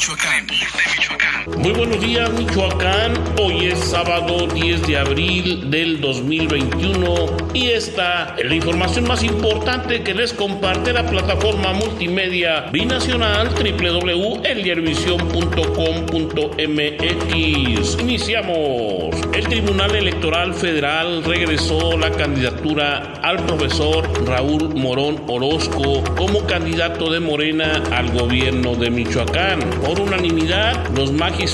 Michoacán. Muy buenos días, Michoacán. Hoy es sábado 10 de abril del 2021 y esta es la información más importante que les comparte la plataforma multimedia binacional www.eldiarvisión.com.mx. Iniciamos. El Tribunal Electoral Federal regresó la candidatura al profesor Raúl Morón Orozco como candidato de Morena al gobierno de Michoacán. Por unanimidad, los magistrados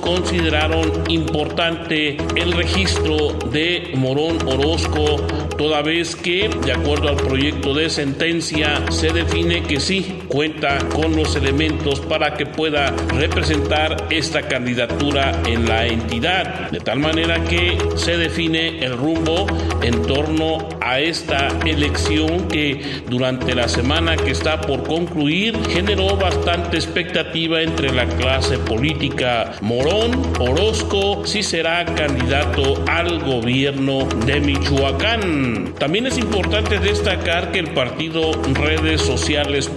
consideraron importante el registro de Morón Orozco, toda vez que, de acuerdo al proyecto de sentencia, se define que sí cuenta con los elementos para que pueda representar esta candidatura en la entidad, de tal manera que se define el rumbo en torno a esta elección que durante la semana que está por concluir generó bastante expectativa entre la clase política. Morón Orozco si será candidato al gobierno de Michoacán. También es importante destacar que el partido Redes Sociales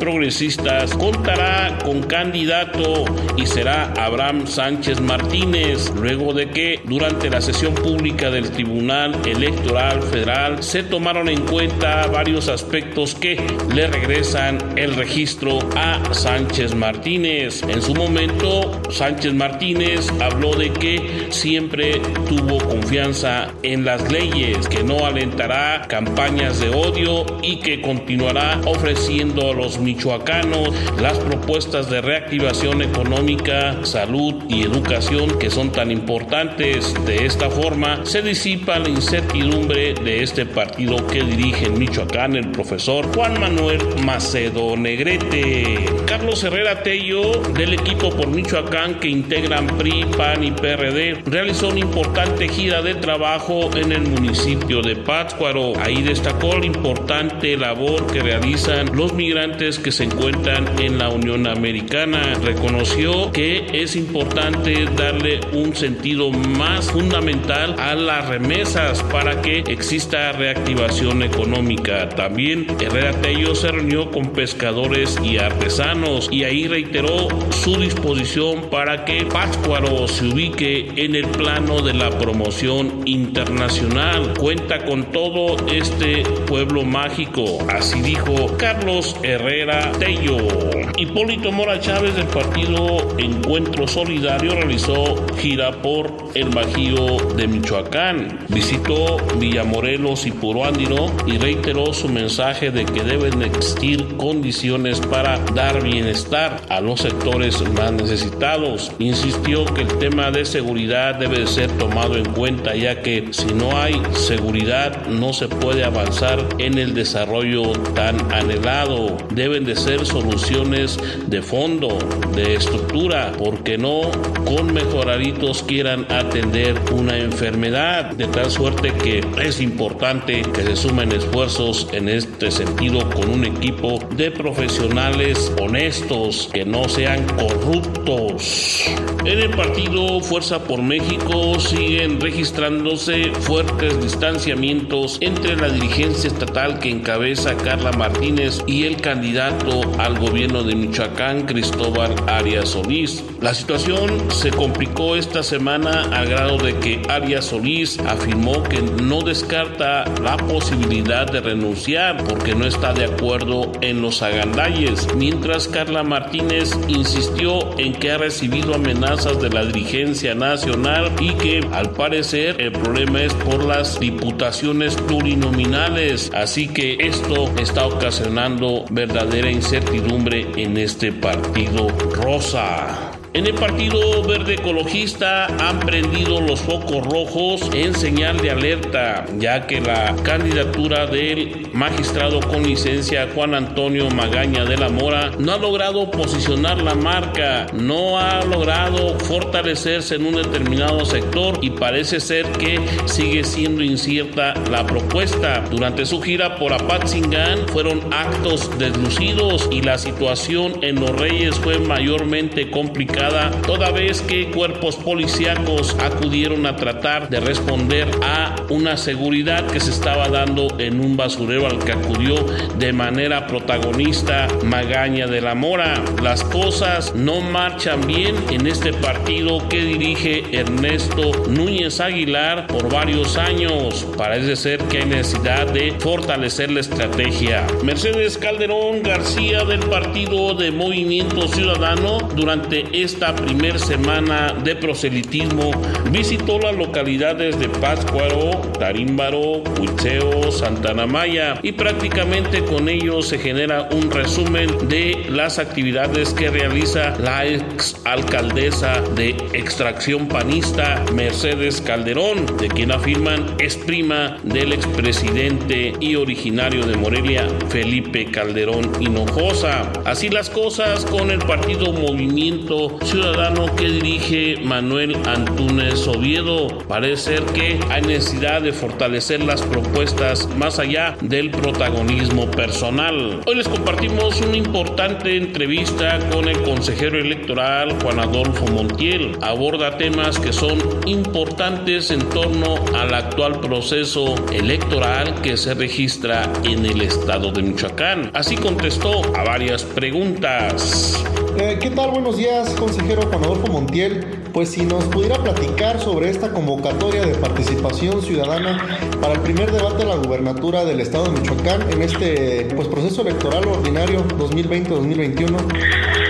Contará con candidato y será Abraham Sánchez Martínez, luego de que durante la sesión pública del Tribunal Electoral Federal se tomaron en cuenta varios aspectos que le regresan el registro a Sánchez Martínez. En su momento, Sánchez Martínez habló de que siempre tuvo confianza en las leyes, que no alentará campañas de odio y que continuará ofreciendo a los michoacanos las propuestas de reactivación económica, salud y educación que son tan importantes. De esta forma se disipa la incertidumbre de este partido que dirige en Michoacán el profesor Juan Manuel Macedo Negrete. Carlos Herrera Tello del equipo por Michoacán que integran PRI, PAN y PRD realizó una importante gira de trabajo en el municipio de Pátzcuaro. Ahí destacó la importante labor que realizan los migrantes que se encuentran en la Unión Americana. Reconoció que es importante darle un sentido más fundamental a las remesas para que exista reactivación económica. También Herrera Tello se reunió con pescadores y artesanos y ahí reiteró su disposición para que Pátzcuaro se ubique en el plano de la promoción internacional. Cuenta con todo este pueblo mágico, así dijo Carlos Herrera Hipólito Mora Chávez del partido Encuentro Solidario realizó gira por el Bajío de Michoacán. Visitó Villamorelos y Puruándiro y reiteró su mensaje de que deben existir condiciones para dar bienestar a los sectores más necesitados. Insistió que el tema de seguridad debe ser tomado en cuenta ya que si no hay seguridad no se puede avanzar en el desarrollo tan anhelado. Deben de ser soluciones de fondo, de estructura, porque no con mejoraditos quieran atender una enfermedad, de tal suerte que es importante que se sumen esfuerzos en este sentido con un equipo de profesionales honestos, que no sean corruptos. En el partido Fuerza por México siguen registrándose fuertes distanciamientos entre la dirigencia estatal que encabeza Carla Martínez y el candidato al gobierno de Michoacán, Cristóbal Arias Solís. La situación se complicó esta semana a grado de que Arias Solís afirmó que no descarta la posibilidad de renunciar porque no está de acuerdo en los agandalles, mientras Carla Martínez insistió en que ha recibido amenazas de la dirigencia nacional y que al parecer el problema es por las diputaciones plurinominales, así que esto está ocasionando verdadera incertidumbre en este partido rosa. En el Partido Verde Ecologista han prendido los focos rojos en señal de alerta, ya que la candidatura del magistrado con licencia Juan Antonio Magaña de la Mora no ha logrado posicionar la marca, no ha logrado fortalecerse en un determinado sector y parece ser que sigue siendo incierta la propuesta. Durante su gira por Apatzingán fueron actos deslucidos y la situación en Los Reyes fue mayormente complicada llegada, toda vez que cuerpos policíacos acudieron a tratar de responder a una seguridad que se estaba dando en un basurero al que acudió de manera protagonista Magaña de la Mora. Las cosas no marchan bien en este partido que dirige Ernesto Núñez Aguilar por varios años. Parece ser que hay necesidad de fortalecer la estrategia. Mercedes Calderón García del Partido de Movimiento Ciudadano durante esta primer semana de proselitismo visitó las localidades de Pátzcuaro, Tarímbaro, Huicheo, Santana Maya y prácticamente con ello se genera un resumen de las actividades que realiza la ex alcaldesa de extracción panista Mercedes Calderón, de quien afirman es prima del expresidente y originario de Morelia Felipe Calderón Hinojosa. Así las cosas con el partido Movimiento Ciudadano que dirige Manuel Antúnez Oviedo. Parece ser que hay necesidad de fortalecer las propuestas más allá del protagonismo personal. Hoy les compartimos una importante entrevista con el consejero electoral Juan Adolfo Montiel. Aborda temas que son importantes en torno al actual proceso electoral que se registra en el estado de Michoacán. Así contestó a varias preguntas. Eh, ¿Qué tal? Buenos días, consejero Juan Adolfo Montiel. Pues si nos pudiera platicar sobre esta convocatoria de participación ciudadana para el primer debate de la gubernatura del estado de Michoacán en este pues, proceso electoral ordinario 2020-2021.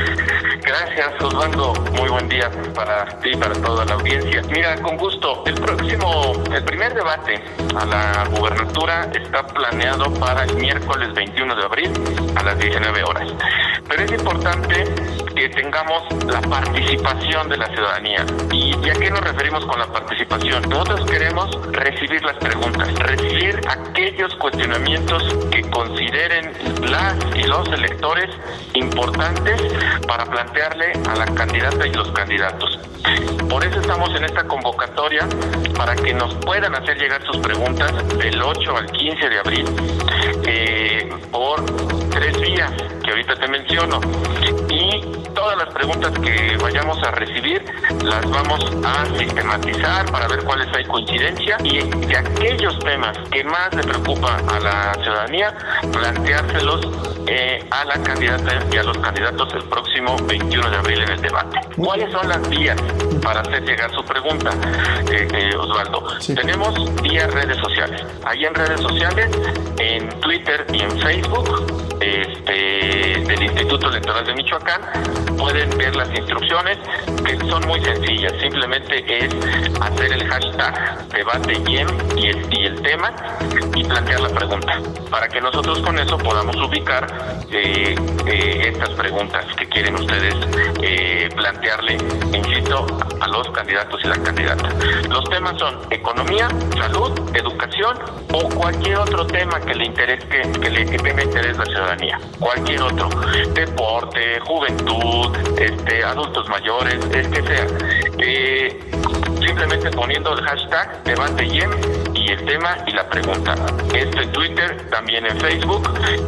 Gracias, Osvaldo. Muy buen día para ti y para toda la audiencia. Mira, con gusto, el próximo, el primer debate a la gubernatura está planeado para el miércoles 21 de abril a las 19 horas. Pero es importante que tengamos la participación de la ciudadanía. ¿Y a qué nos referimos con la participación? Nosotros queremos recibir las preguntas, recibir aquellos cuestionamientos que consideren las y los electores importantes para plantearle a la candidata y los candidatos. Por eso estamos en esta convocatoria para que nos puedan hacer llegar sus preguntas del 8 al 15 de abril eh, por tres vías que ahorita te menciono. Y todas las preguntas que vayamos a recibir las vamos a sistematizar para ver cuáles hay coincidencia y de aquellos temas que más le preocupa a la ciudadanía, planteárselos eh, a la candidata y a los candidatos el próximo 21 de abril en el debate. ¿Cuáles son las vías para hacer llegar su pregunta, eh, eh, Osvaldo? Tenemos vías redes sociales. Ahí en redes sociales, en Twitter y en Facebook, este, del Instituto Electoral de Michoacán, pueden ver las instrucciones que son muy sencillas. Simplemente es hacer el hashtag debate y el, tema y plantear la pregunta para que nosotros con eso podamos ubicar eh, eh, estas preguntas que quieren ustedes eh, plantearle, insisto, a los candidatos y la candidata. Los temas son economía, salud, educación o cualquier otro tema que le interese, que, le, que tenga interés la ciudadanía. Cualquier otro. Deporte, juventud, este, adultos mayores, es que sea. simplemente poniendo el hashtag debate y el tema y la pregunta. Esto en Twitter, también en Facebook.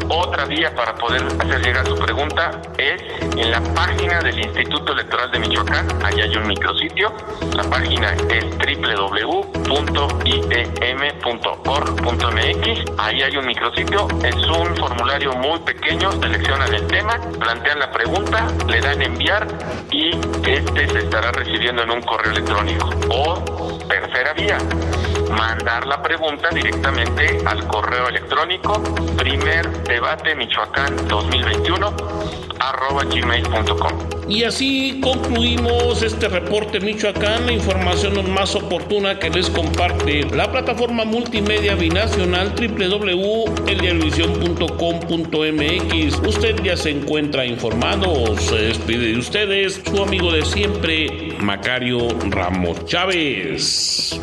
Otra vía para poder hacer llegar su pregunta es en la página del Instituto Electoral de Michoacán. Allí hay un micrositio. La página es www.item.org.mx. Ahí hay un micrositio. Es un formulario muy pequeño. Seleccionan el tema, plantean la pregunta, le dan enviar y este se estará recibiendo en un correo electrónico. O tercera vía, mandar la pregunta directamente al correo electrónico primer debate michoacán 2021 arroba gmail.com. Y así concluimos este reporte Michoacán, la información más oportuna que les comparte la plataforma multimedia binacional www.eldiarovisión.com.mx. Usted ya se encuentra informado, se despide de ustedes, su amigo de siempre, Macario Ramos Chávez.